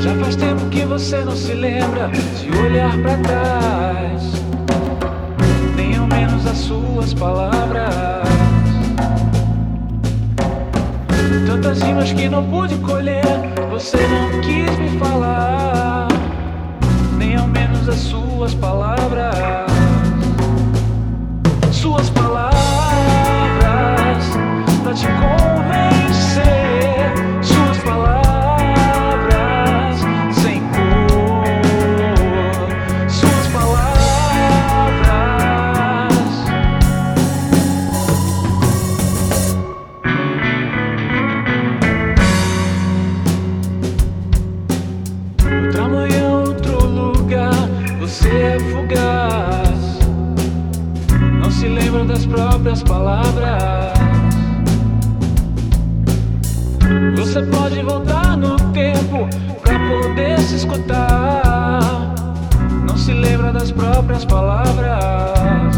Já faz tempo que você não se lembra de olhar pra trás, nem ao menos as suas palavras. Tantas rimas que não pude colher, você não quis me falar, as suas palavras. Você é fugaz. Não se lembra das próprias palavras. Você pode voltar no tempo pra poder se escutar. Não se lembra das próprias palavras.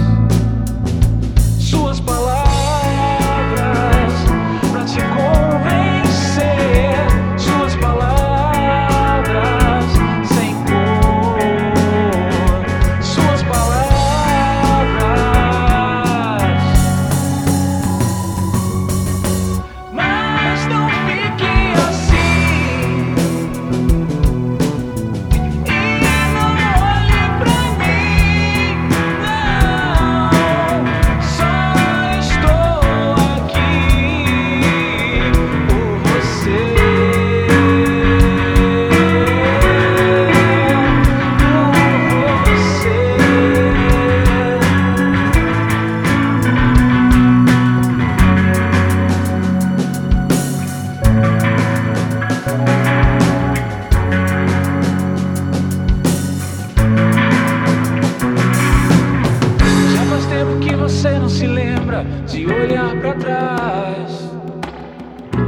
Lembra de olhar pra trás.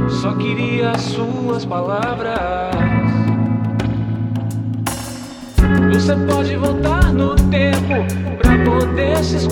Só queria as suas palavras. Você pode voltar no tempo pra poder se